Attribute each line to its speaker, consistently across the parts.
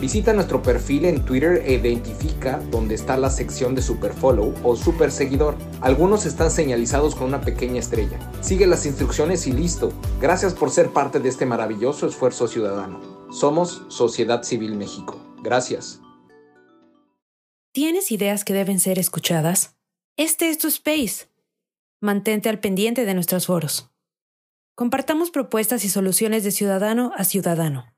Speaker 1: Visita nuestro perfil en Twitter e identifica dónde está la sección de Superfollow o Super Seguidor. Algunos están señalizados con una pequeña estrella. Sigue las instrucciones y listo. Gracias por ser parte de este maravilloso esfuerzo ciudadano. Somos Sociedad Civil México. Gracias.
Speaker 2: ¿Tienes ideas que deben ser escuchadas? Este es tu space. Mantente al pendiente de nuestros foros. Compartamos propuestas y soluciones de ciudadano a ciudadano.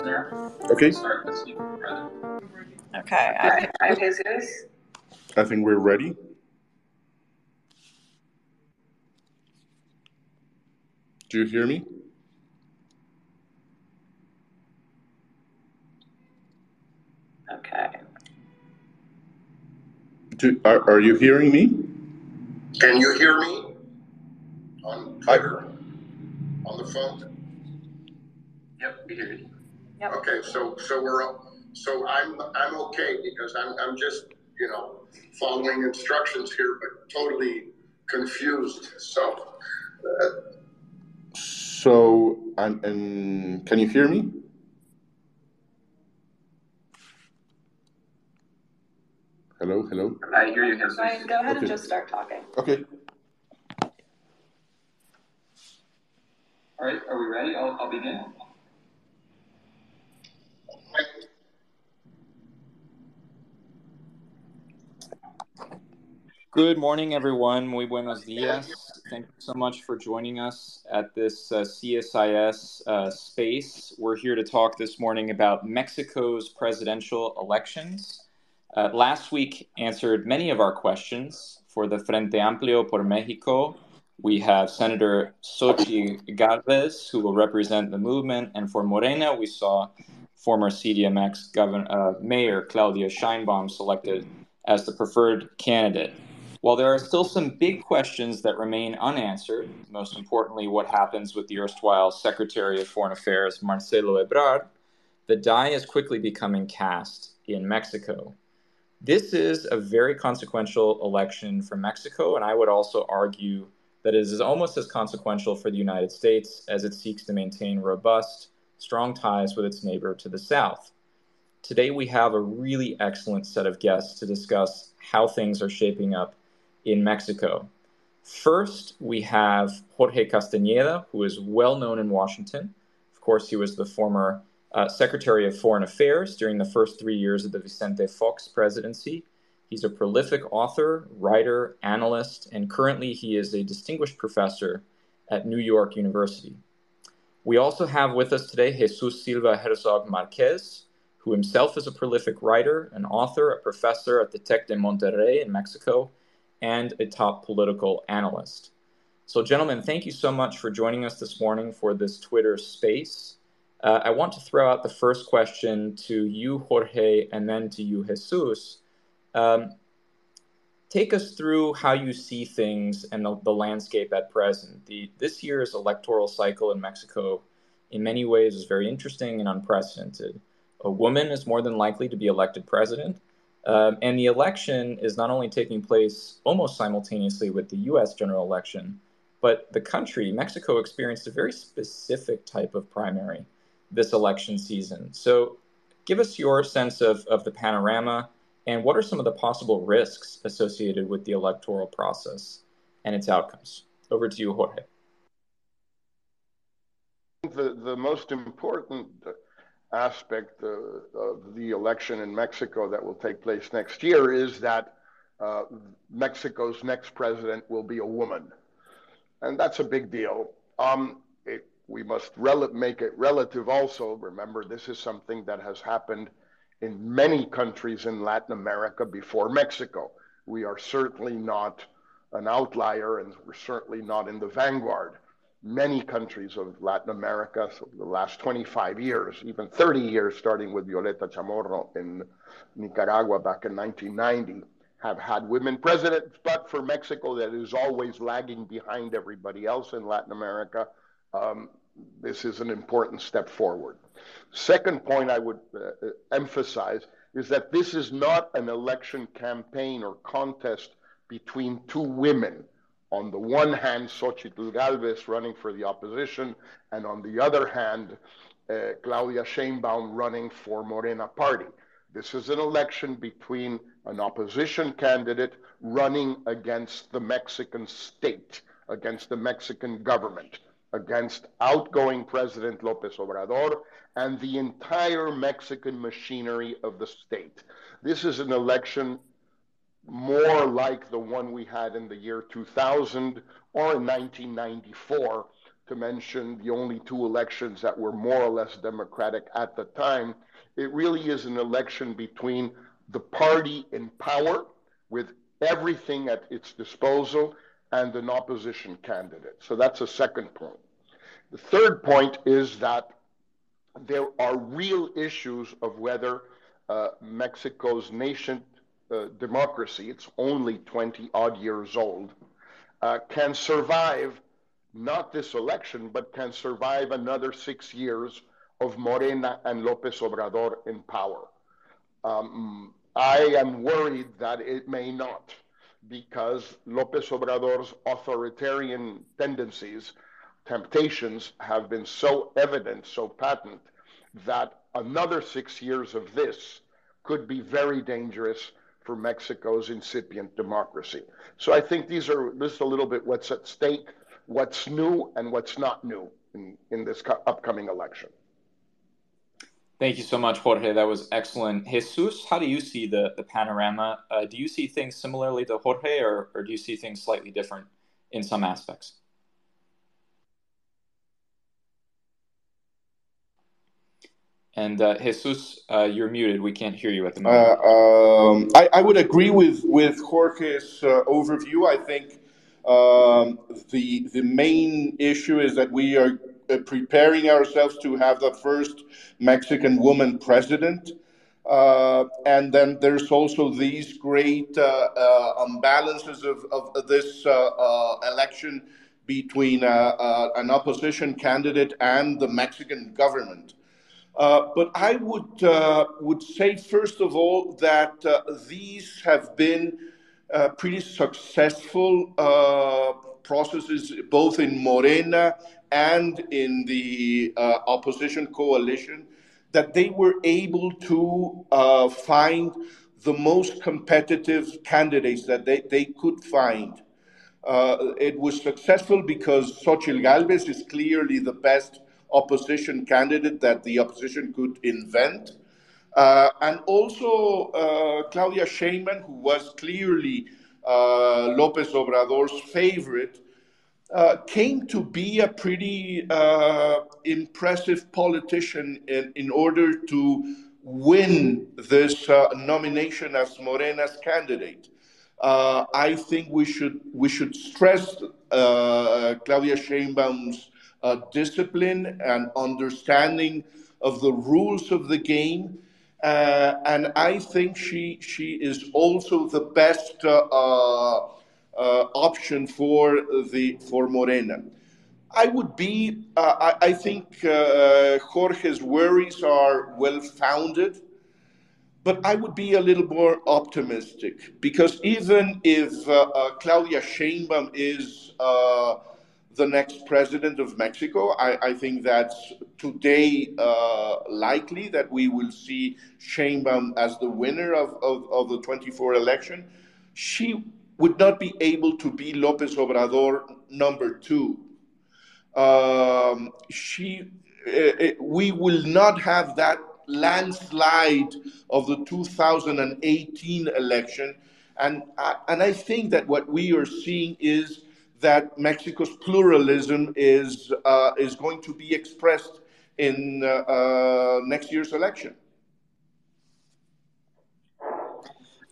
Speaker 3: SocCivilMX.
Speaker 4: Okay,
Speaker 5: Okay, I, I, Jesus.
Speaker 4: I think we're ready. Do you hear me?
Speaker 5: Okay.
Speaker 4: Do, are, are you hearing me?
Speaker 6: Can you hear me? On Twitter? On the phone?
Speaker 7: Yep, we hear you.
Speaker 5: Yep.
Speaker 6: Okay, so, so we're, so I'm, I'm okay because I'm, I'm just, you know, following instructions here, but totally confused, so. uh,
Speaker 4: So, and, and can you hear me? Hello, hello.
Speaker 7: I hear you, Jesus.
Speaker 5: Ryan, go ahead and just start talking.
Speaker 4: Okay.
Speaker 7: All right, are we ready? I'll, I'll begin. Good morning, everyone. Muy buenos dias. Thank you so much for joining us at this uh, CSIS uh, space. We're here to talk this morning about Mexico's presidential elections. Uh, last week answered many of our questions for the Frente Amplio por Mexico we have Senator Xochitl Galvez, who will represent the movement. And for Morena, we saw former CDMX governor, uh, Mayor Claudia Sheinbaum selected as the preferred candidate. While there are still some big questions that remain unanswered, most importantly, what happens with the erstwhile Secretary of Foreign Affairs, Marcelo Ebrard, the die is quickly becoming cast in Mexico. This is a very consequential election for Mexico, and I would also argue that it is almost as consequential for the United States as it seeks to maintain robust, strong ties with its neighbor to the south. Today, we have a really excellent set of guests to discuss how things are shaping up in Mexico. First, we have Jorge Castañeda, who is well known in Washington. Of course, he was the former uh, Secretary of Foreign Affairs during the first three years of the Vicente Fox presidency He's a prolific author, writer, analyst, and currently he is a distinguished professor at New York University. We also have with us today Jesus Silva Herzog Marquez, who himself is a prolific writer, an author, a professor at the Tec de Monterrey in Mexico, and a top political analyst. So, gentlemen, thank you so much for joining us this morning for this Twitter space. Uh, I want to throw out the first question to you, Jorge, and then to you, Jesus. Um, take us through how you see things and the, the landscape at present. The, this year's electoral cycle in Mexico, in many ways, is very interesting and unprecedented. A woman is more than likely to be elected president. Um, and the election is not only taking place almost simultaneously with the US general election, but the country, Mexico, experienced a very specific type of primary this election season. So, give us your sense of, of the panorama and what are some of the possible risks associated with the electoral process and its outcomes? Over to you, Jorge.
Speaker 8: The, the most important aspect of the election in Mexico that will take place next year is that uh, Mexico's next president will be a woman. And that's a big deal. Um, it, we must rel- make it relative also. Remember, this is something that has happened in many countries in Latin America before Mexico. We are certainly not an outlier and we're certainly not in the vanguard. Many countries of Latin America, so the last 25 years, even 30 years, starting with Violeta Chamorro in Nicaragua back in 1990, have had women presidents. But for Mexico, that is always lagging behind everybody else in Latin America, um, this is an important step forward. Second point I would uh, uh, emphasize is that this is not an election campaign or contest between two women. On the one hand, Xochitl Galvez running for the opposition, and on the other hand, uh, Claudia Sheinbaum running for Morena Party. This is an election between an opposition candidate running against the Mexican state, against the Mexican government against outgoing President Lopez Obrador and the entire Mexican machinery of the state. This is an election more like the one we had in the year 2000 or in 1994, to mention the only two elections that were more or less democratic at the time. It really is an election between the party in power with everything at its disposal and an opposition candidate. So that's a second point. The third point is that there are real issues of whether uh, Mexico's nation uh, democracy, it's only 20 odd years old, uh, can survive not this election, but can survive another six years of Morena and Lopez Obrador in power. Um, I am worried that it may not because Lopez Obrador's authoritarian tendencies, temptations have been so evident, so patent, that another six years of this could be very dangerous for Mexico's incipient democracy. So I think these are is a little bit what's at stake, what's new and what's not new in, in this upcoming election.
Speaker 7: Thank you so much, Jorge. That was excellent. Jesus, how do you see the, the panorama? Uh, do you see things similarly to Jorge, or, or do you see things slightly different in some aspects? And uh, Jesus, uh, you're muted. We can't hear you at the moment.
Speaker 4: Uh, um, I, I, would agree with with Jorge's uh, overview. I think Um, the the main issue is that we are uh, preparing ourselves to have the first Mexican woman president. Uh, and then there's also these great uh, uh, imbalances of, of this election between an opposition candidate and the Mexican government. But I would would say first of all that these have been pretty successful processes both in Morena and in the uh, opposition coalition that they were able to uh, find the most competitive candidates that they, they could find. Uh, it was successful because Xochitl Galvez is clearly the best opposition candidate that the opposition could invent. Uh, and also uh, Claudia Sheinbaum, who was clearly uh, Lopez Obrador's favorite, uh, came to be a pretty uh, impressive politician in, in order to win this uh, nomination as Morena's candidate. I think we should we should stress Claudia Sheinbaum's uh, discipline and understanding of the rules of the game, and I think she she is also the best uh, option for the for Morena. I would be. Uh, I, I, think uh, Jorge's worries are well founded, but I would be a little more optimistic because even if uh, uh, Claudia Sheinbaum is uh, the next president of Mexico, I, I think that's today likely that we will see Sheinbaum as the winner of, of, of the 24 election. She would not be able to be Lopez Obrador number two. Um, she, uh, we will not have that landslide of the 2018 election. And, uh, and I think that what we are seeing is that Mexico's pluralism is, uh, is going to be expressed in uh, next year's election.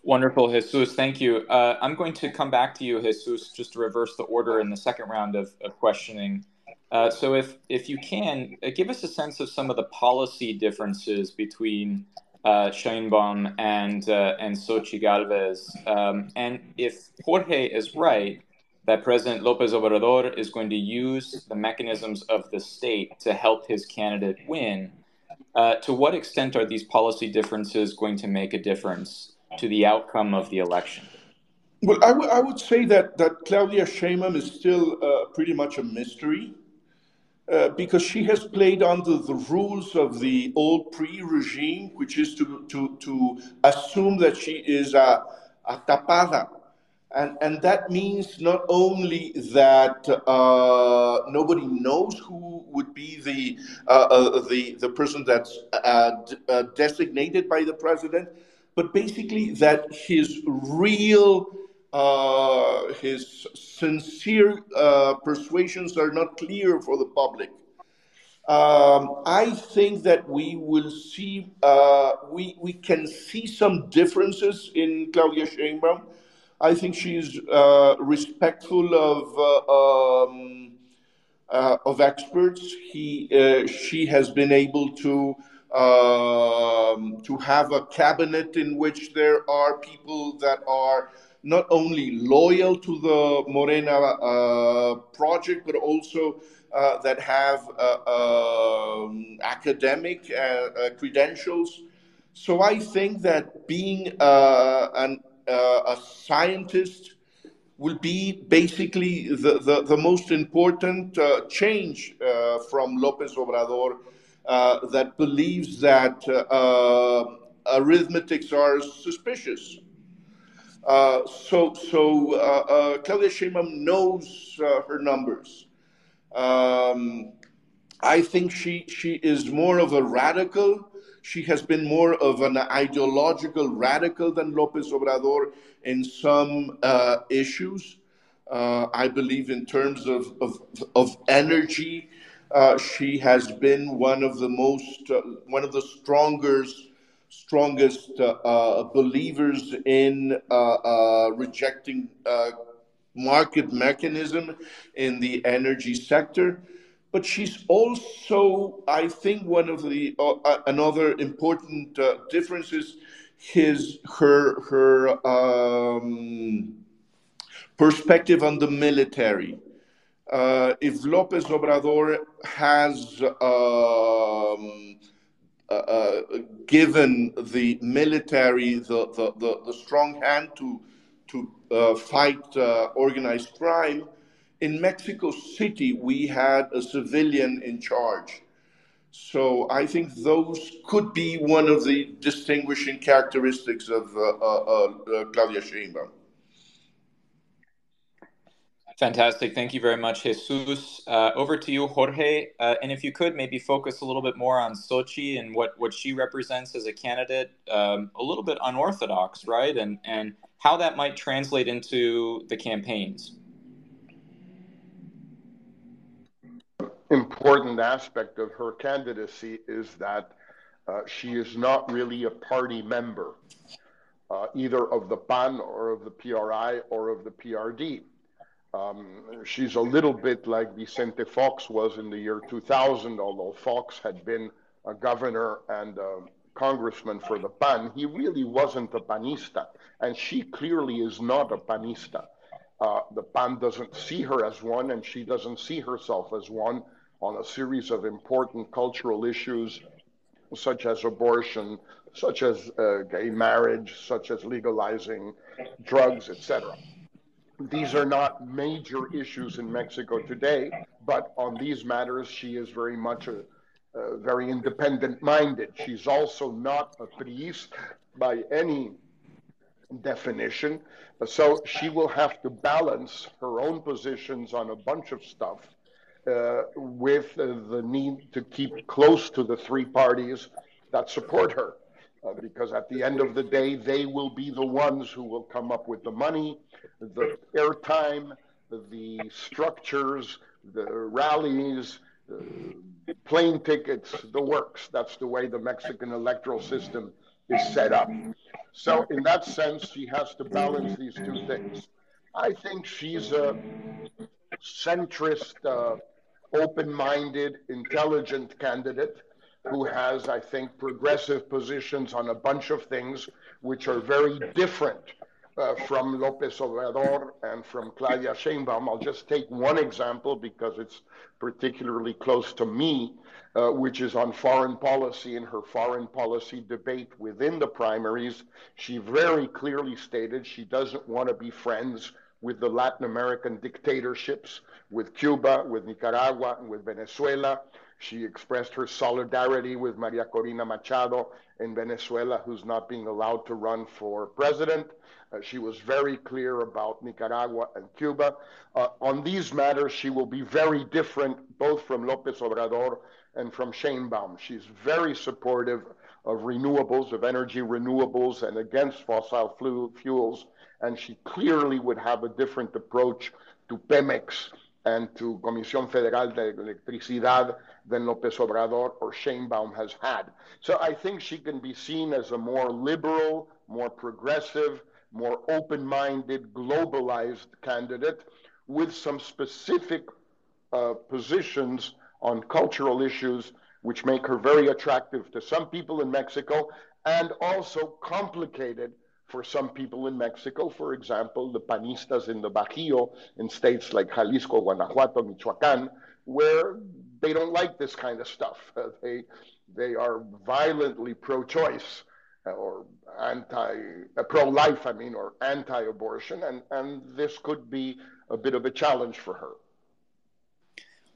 Speaker 7: Wonderful, Jesus. Thank you. Uh, I'm going to come back to you, Jesus, just to reverse the order in the second round of, of questioning. Uh, so, if if you can, uh, give us a sense of some of the policy differences between uh, and uh, and Xochitl Galvez, um, and if Jorge is right that President Lopez Obrador is going to use the mechanisms of the state to help his candidate win. Uh, to what extent are these policy differences going to make a difference? to the outcome of the election?
Speaker 4: Well, I, w- I would say that, that Claudia Sheinbaum is still uh, pretty much a mystery uh, because she has played under the rules of the old PRI regime, which is to, to, to assume that she is a, a tapada. And, and that means not only that uh, nobody knows who would be the, uh, uh, the, the person that's uh, d- designated by the president, but basically that his real, uh, his sincere uh, persuasions are not clear for the public. Um, I think that we will see, uh, we, we can see some differences in Claudia Sheinbaum. I think she's uh, respectful of uh, um, uh, of experts. He she has been able to um, to have a cabinet in which there are people that are not only loyal to the Morena uh, project, but also uh, that have uh, um, academic uh, uh, credentials. So I think that being uh, an, a scientist will be basically the, the, the most important change from Lopez Obrador uh, that believes that uh, arithmetics are suspicious. Uh, so, so uh, Claudia Sheinbaum knows her numbers. Um, I think she she is more of a radical. She has been more of an ideological radical than Lopez Obrador in some uh, issues. Uh, I believe in terms of, of, of energy uh, she has been one of the most, uh, one of the strongest, strongest uh, uh believers in rejecting market mechanism in the energy sector. But she's also, I think, one of the uh, uh another important uh, differences his her her um, perspective on the military. Uh, if Lopez Obrador has um, uh, uh, given the military the, the, the, the, strong hand to to uh, fight organized crime, in Mexico City we had a civilian in charge. So I think those could be one of the distinguishing characteristics of uh, uh, uh, Claudia Sheinbaum.
Speaker 7: Fantastic. Thank you very much, Jesus. Uh, over to you, Jorge. Uh, and if you could maybe focus a little bit more on Xochitl and what, what she represents as a candidate, um, a little bit unorthodox, right? And, and how that might translate into the campaigns.
Speaker 8: Important aspect of her candidacy is that uh, she is not really a party member, uh, either of the PAN or of the PRI or of the PRD. Um, she's a little bit like Vicente Fox was in the year 2000, although Fox had been a governor and a congressman for the PAN. He really wasn't a panista, and she clearly is not a panista. Uh, the PAN doesn't see her as one, and she doesn't see herself as one on a series of important cultural issues, such as abortion, such as uh, gay marriage, such as legalizing drugs, etc. These are not major issues in Mexico today, but on these matters, she is very much a, a very independent minded. She's also not a priista by any definition. So she will have to balance her own positions on a bunch of stuff uh, with uh, the need to keep close to the three parties that support her. Uh, because at the end of the day, they will be the ones who will come up with the money, the airtime, the structures, the rallies, the plane tickets, the works. That's the way the Mexican electoral system is set up. So, in that sense, she has to balance these two things. I think she's a centrist, uh, open minded, intelligent candidate who has, I think, progressive positions on a bunch of things which are very different uh, from Lopez Obrador and from Claudia Sheinbaum. I'll just take one example because it's particularly close to me, uh, which is on foreign policy. In her foreign policy debate within the primaries, she very clearly stated she doesn't want to be friends with the Latin American dictatorships, with Cuba, with Nicaragua, and with Venezuela. She expressed her solidarity with Maria Corina Machado in Venezuela, who's not being allowed to run for president. Uh, she was very clear about Nicaragua and Cuba. Uh, on these matters, she will be very different both from Lopez Obrador and from Sheinbaum. She's very supportive of renewables, of energy renewables, and against fossil fuels and she clearly would have a different approach to Pemex and to Comisión Federal de Electricidad than López Obrador or Sheinbaum has had. So I think she can be seen as a more liberal, more progressive, more open minded, globalized candidate with some specific uh, positions on cultural issues which make her very attractive to some people in Mexico and also complicated for some people in Mexico, for example, the panistas in the Bajío, in states like Jalisco, Guanajuato, Michoacán, where they don't like this kind of stuff. Uh, they, they are violently pro choice uh, or anti uh, pro life, I mean, or anti abortion, and, and this could be a bit of a challenge for her.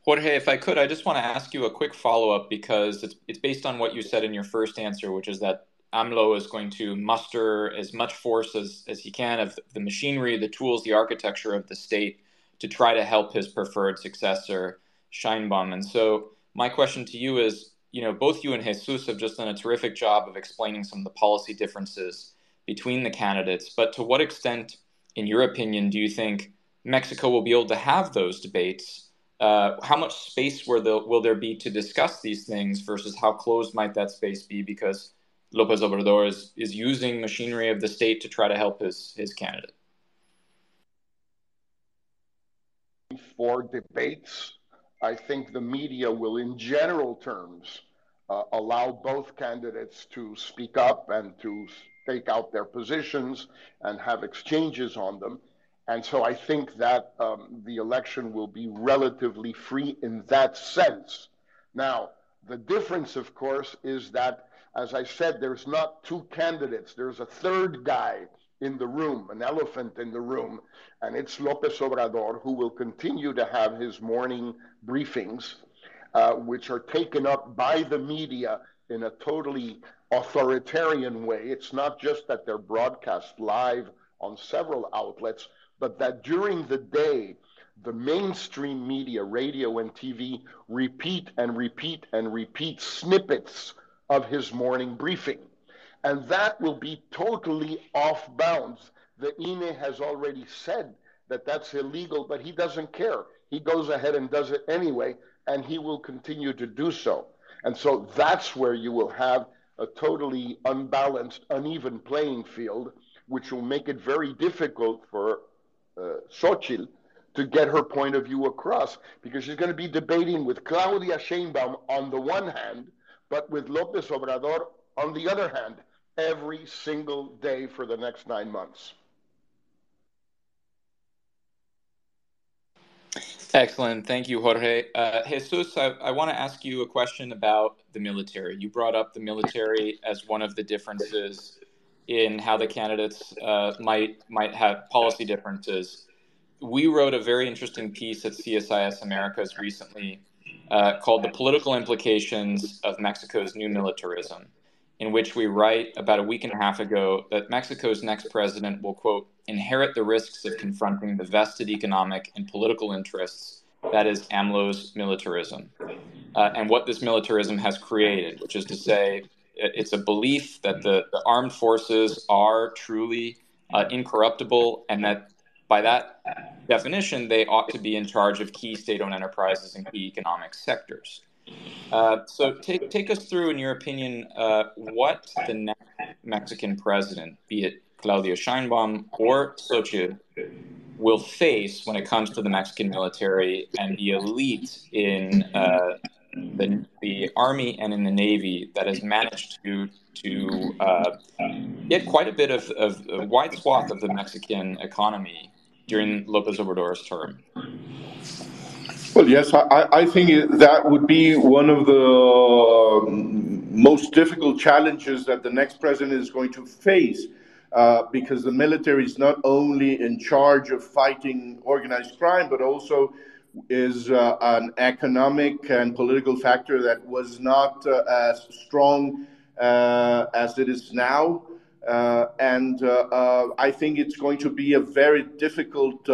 Speaker 7: Jorge, if I could, I just want to ask you a quick follow up because it's, it's based on what you said in your first answer, which is that AMLO is going to muster as much force as, as he can of the machinery, the tools, the architecture of the state to try to help his preferred successor, Sheinbaum. And so, my question to you is you know, both you and Jesus have just done a terrific job of explaining some of the policy differences between the candidates. But to what extent, in your opinion, do you think Mexico will be able to have those debates? Uh, how much space the, will there be to discuss these things versus how closed might that space be? Because Lopez Obrador is, is using machinery of the state to try to help his, his candidate.
Speaker 8: for debates. I think the media will, in general terms, uh, allow both candidates to speak up and to stake out their positions and have exchanges on them. And so I think that um, the election will be relatively free in that sense. Now, the difference, of course, is that, as I said, there's not two candidates, there's a third guy in the room, an elephant in the room, and it's Lopez Obrador who will continue to have his morning briefings, uh, which are taken up by the media in a totally authoritarian way. It's not just that they're broadcast live on several outlets, but that during the day, the mainstream media, radio and TV, repeat and repeat and repeat snippets of his morning briefing. And that will be totally off bounds. The INE has already said that that's illegal, but he doesn't care. He goes ahead and does it anyway, and he will continue to do so. And so that's where you will have a totally unbalanced, uneven playing field, which will make it very difficult for uh, Xochitl to get her point of view across because she's going to be debating with Claudia Sheinbaum on the one hand, but with Lopez Obrador on the other hand, every single day for the next nine months.
Speaker 7: Excellent. Thank you, Jorge. Uh, Jesus, I, I want to ask you a question about the military. You brought up the military as one of the differences in how the candidates uh, might might have policy differences. We wrote a very interesting piece at CSIS Americas recently uh, called "The Political Implications of Mexico's New Militarism," in which we write about a week and a half ago that Mexico's next president will quote inherit the risks of confronting the vested economic and political interests that is AMLO's militarism, uh, and what this militarism has created, which is to say it's a belief that the, the armed forces are truly uh, incorruptible and that by that definition they ought to be in charge of key state-owned enterprises and key economic sectors. Uh, so take, take us through in your opinion uh, what the next mexican president be it claudia sheinbaum or xochitl will face when it comes to the mexican military and the elite in uh, the, the Army and in the Navy that has managed to to uh, get quite a bit of, of a wide swath of the Mexican economy during Lopez Obrador's term.
Speaker 4: Well, yes, I, I think that would be one of the um, most difficult challenges that the next president is going to face. Uh, because the military is not only in charge of fighting organized crime, but also is uh, an economic and political factor that was not uh, as strong uh, as it is now. Uh, and uh, uh, I think it's going to be a very difficult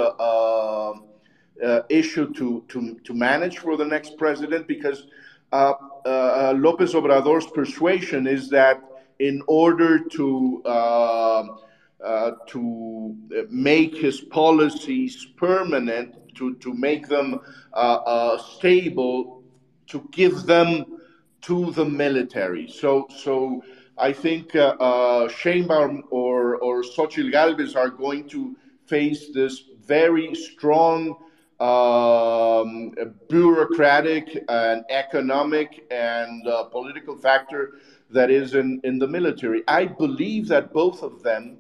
Speaker 4: issue to, to, to manage for the next president because Lopez Obrador's persuasion is that in order to uh, to make his policies permanent, to, to make them uh, uh, stable, to give them to the military. So, so I think uh, uh, Sheinbaum or, or Xochitl Galvez are going to face this very strong um, bureaucratic and economic and uh, political factor that is in, in the military. I believe that both of them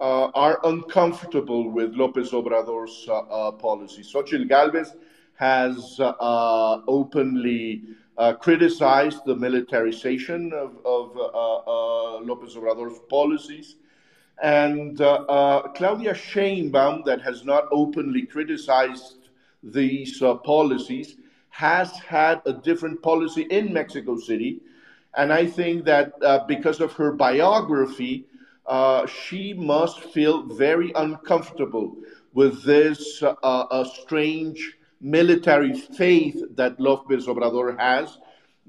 Speaker 4: uh, are uncomfortable with Lopez Obrador's uh, uh, policy. Xochitl Galvez has openly criticized the militarization of, of Lopez Obrador's policies. And Claudia Sheinbaum, that has not openly criticized these policies, has had a different policy in Mexico City. And I think that uh, because of her biography, uh, she must feel very uncomfortable with this uh, strange military faith that López Obrador has,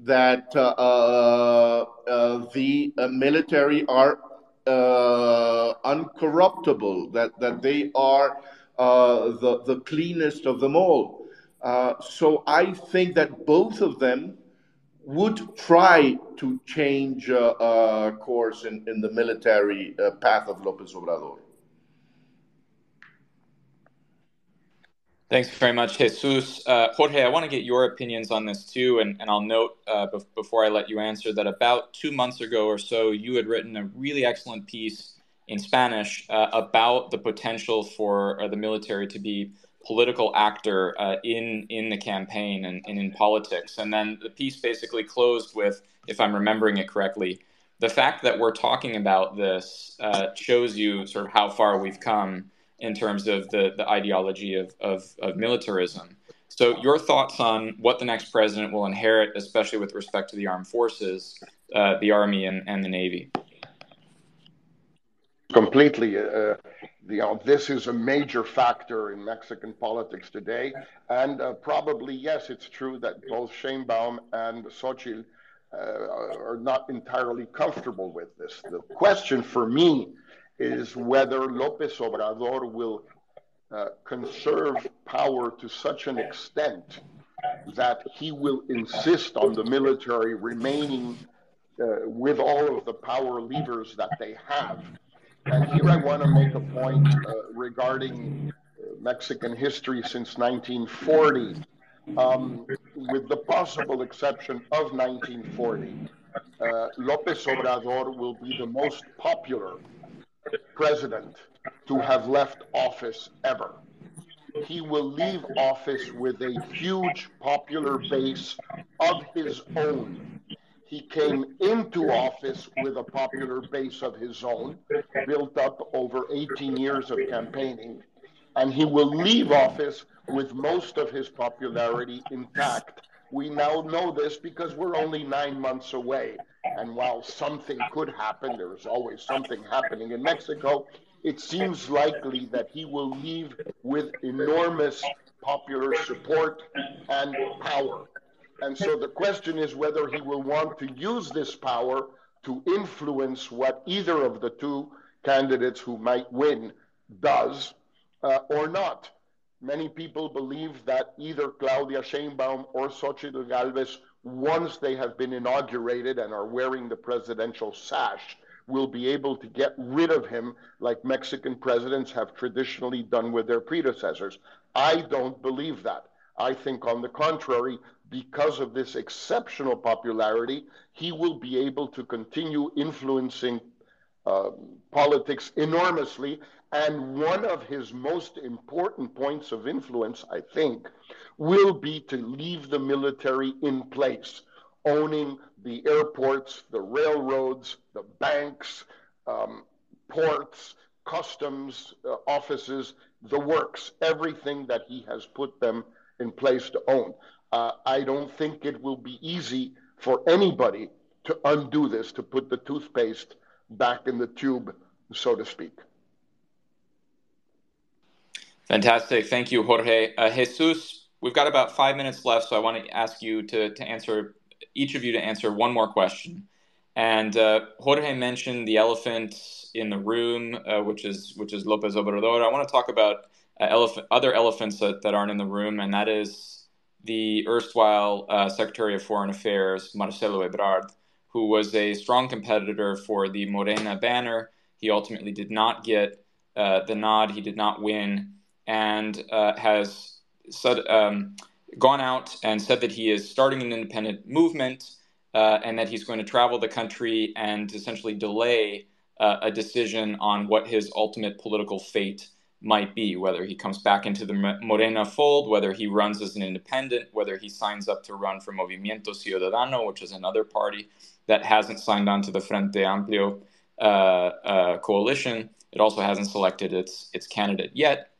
Speaker 4: that uh, uh, uh, the military are uncorruptible, that, that they are the, the cleanest of them all. so I think that both of them would try to change uh, uh, course in, in the military uh, path of Lopez Obrador.
Speaker 7: Thanks very much, Jesus. Uh, Jorge, I want to get your opinions on this too. And, and I'll note uh, be- before I let you answer that about two months ago or so, you had written a really excellent piece in Spanish uh, about the potential for the military to be political actor uh, in in the campaign and, and in politics. And then the piece basically closed with, if I'm remembering it correctly, the fact that we're talking about this uh, shows you sort of how far we've come in terms of the, the ideology of, of, of militarism. So, your thoughts on what the next president will inherit, especially with respect to the armed forces, uh, the army, and, and the navy?
Speaker 8: Completely. Uh, you know, this is a major factor in Mexican politics today. And uh, probably, yes, it's true that both Sheinbaum and Xochitl uh, are not entirely comfortable with this. The question for me is whether Lopez Obrador will uh, conserve power to such an extent that he will insist on the military remaining uh, with all of the power levers that they have. And here I want to make a point uh, regarding Mexican history since 1940. Um, with the possible exception of 1940, uh, Lopez Obrador will be the most popular president to have left office ever. He will leave office with a huge popular base of his own. He came into office with a popular base of his own, built up over 18 years of campaigning, and he will leave office with most of his popularity intact. We now know this because we're only nine months away. And while something could happen, there is always something happening in Mexico, it seems likely that he will leave with enormous popular support and power. And so the question is whether he will want to use this power to influence what either of the two candidates who might win does uh, or not. Many people believe that either Claudia Sheinbaum or Xochitl Galvez, once they have been inaugurated and are wearing the presidential sash, will be able to get rid of him like Mexican presidents have traditionally done with their predecessors. I don't believe that. I think, on the contrary, because of this exceptional popularity, he will be able to continue influencing uh, politics enormously and one of his most important points of influence, I think, will be to leave the military in place, owning the airports, the railroads, the banks, um, ports, customs uh, offices, the works, everything that he has put them in place to own. Uh, I don't think it will be easy for anybody to undo this, to put the toothpaste back in the tube, so to speak.
Speaker 7: Fantastic. Thank you, Jorge. Uh, Jesus, we've got about five minutes left, so I want to ask you to, to answer, each of you to answer one more question. And uh, Jorge mentioned the elephant in the room, uh, which is which is Lopez Obrador. I want to talk about uh, elephant, other elephants that, that aren't in the room, and that is the erstwhile uh, Secretary of Foreign Affairs, Marcelo Ebrard, who was a strong competitor for the Morena banner. He ultimately did not get uh, the nod. He did not win and uh, has said, um, gone out and said that he is starting an independent movement uh, and that he's going to travel the country and essentially delay uh, a decision on what his ultimate political fate might be, whether he comes back into the Morena fold, whether he runs as an independent, whether he signs up to run for Movimiento Ciudadano, which is another party that hasn't signed on to the Frente Amplio uh, uh, coalition. It also hasn't selected its its candidate yet.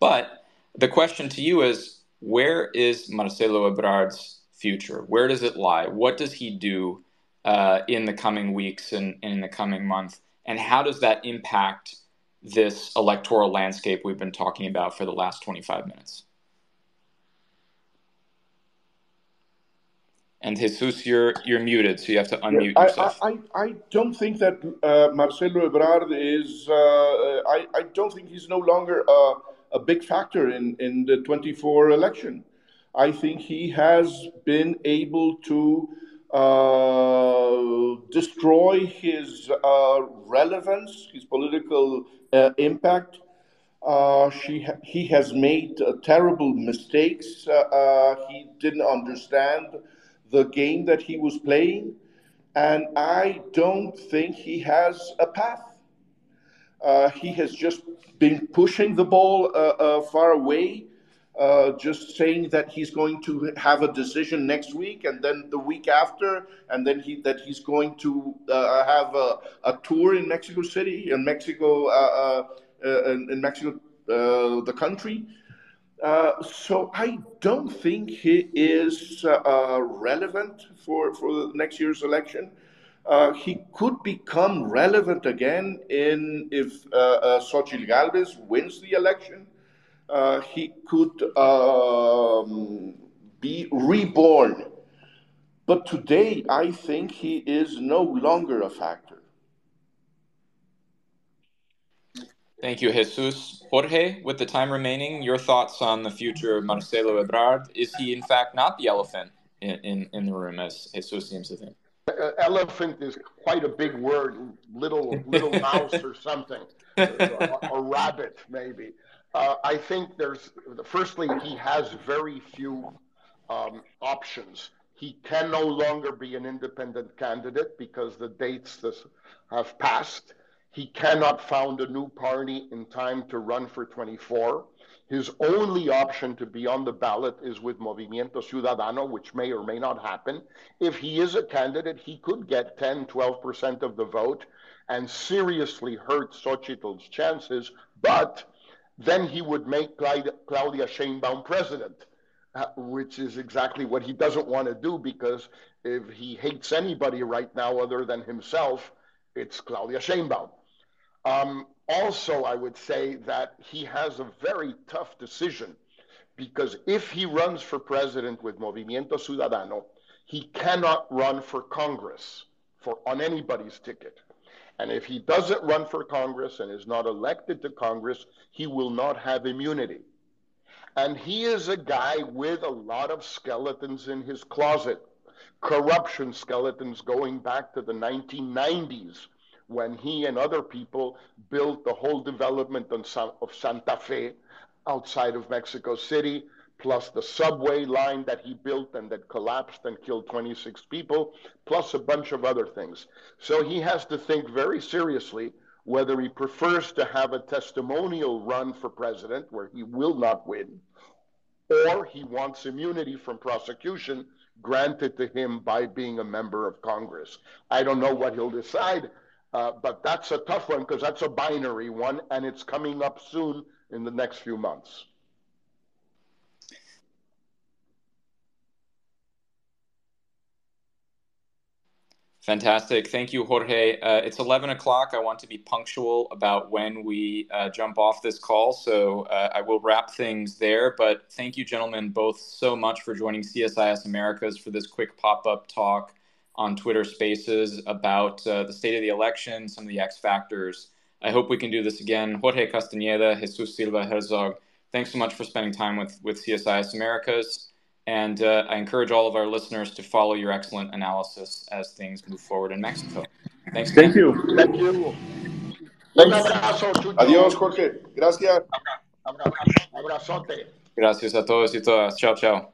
Speaker 7: But the question to you is where is Marcelo Ebrard's future? Where does it lie? What does he do uh, in the coming weeks and, and in the coming month? And how does that impact this electoral landscape we've been talking about for the last 25 minutes? And Jesus, you're you're muted, so you have to unmute
Speaker 4: I,
Speaker 7: yourself.
Speaker 4: I, I, I don't think that uh, Marcelo Ebrard is. Uh, I, I don't think he's no longer a, a big factor in, in the 24 election. I think he has been able to uh, destroy his uh, relevance, his political uh, impact, Uh, she he has made uh, terrible mistakes. Uh, uh, he didn't understand the game that he was playing, and I don't think he has a path. Uh, he has just been pushing the ball uh, far away, just saying that he's going to have a decision next week, and then the week after, and then he that he's going to have a, a, tour in Mexico City in Mexico uh, in, in, Mexico, uh, the country. Uh, so I don't think he is relevant for, for the next year's election. Uh, he could become relevant again in if uh, uh, Xochitl Galvez wins the election. Uh, he could um, be reborn. But today, I think he is no longer a factor.
Speaker 7: Thank you, Jesus. Jorge, with the time remaining, your thoughts on the future of Marcelo Ebrard. Is he, in fact, not the elephant in, in, in the room, as Jesus seems to think?
Speaker 8: Uh, elephant is quite a big word, little little mouse or something, a, a, rabbit maybe. Uh, I think there's, firstly, he has very few um, options. He can no longer be an independent candidate because the dates have passed. He cannot found a new party in time to run for 24. His only option to be on the ballot is with Movimiento Ciudadano, which may or may not happen. If he is a candidate, he could get 10, 12% of the vote and seriously hurt Xochitl's chances, but then he would make Claudia Sheinbaum president, uh, which is exactly what he doesn't want to do because if he hates anybody right now other than himself, it's Claudia Sheinbaum. Um, also, I would say that he has a very tough decision because if he runs for president with Movimiento Ciudadano, he cannot run for Congress for on anybody's ticket. And if he doesn't run for Congress and is not elected to Congress, he will not have immunity. And he is a guy with a lot of skeletons in his closet, corruption skeletons going back to the 1990s when he and other people built the whole development on of Santa Fe outside of Mexico City, plus the subway line that he built and that collapsed and killed 26 people, plus a bunch of other things. So he has to think very seriously whether he prefers to have a testimonial run for president where he will not win, or he wants immunity from prosecution granted to him by being a member of Congress. I don't know what he'll decide. Uh, but that's a tough one because that's a binary one, and it's coming up soon in the next few months.
Speaker 7: Fantastic. Thank you, Jorge. Uh, it's 11 o'clock. I want to be punctual about when we uh, jump off this call, so uh, I will wrap things there. But thank you, gentlemen, both so much for joining CSIS Americas for this quick pop up talk on Twitter Spaces about uh, the state of the election, some of the X factors. I hope we can do this again. Jorge Castañeda, Jesus Silva Herzog, thanks so much for spending time with, with CSIS Americas. And uh, I encourage all of our listeners to follow your excellent analysis as things move forward in Mexico. Thanks.
Speaker 4: Thank you.
Speaker 8: Thank you.
Speaker 4: Adiós, Jorge. Gracias.
Speaker 8: Abrazote.
Speaker 7: Gracias a todos y todas. Chao, chao.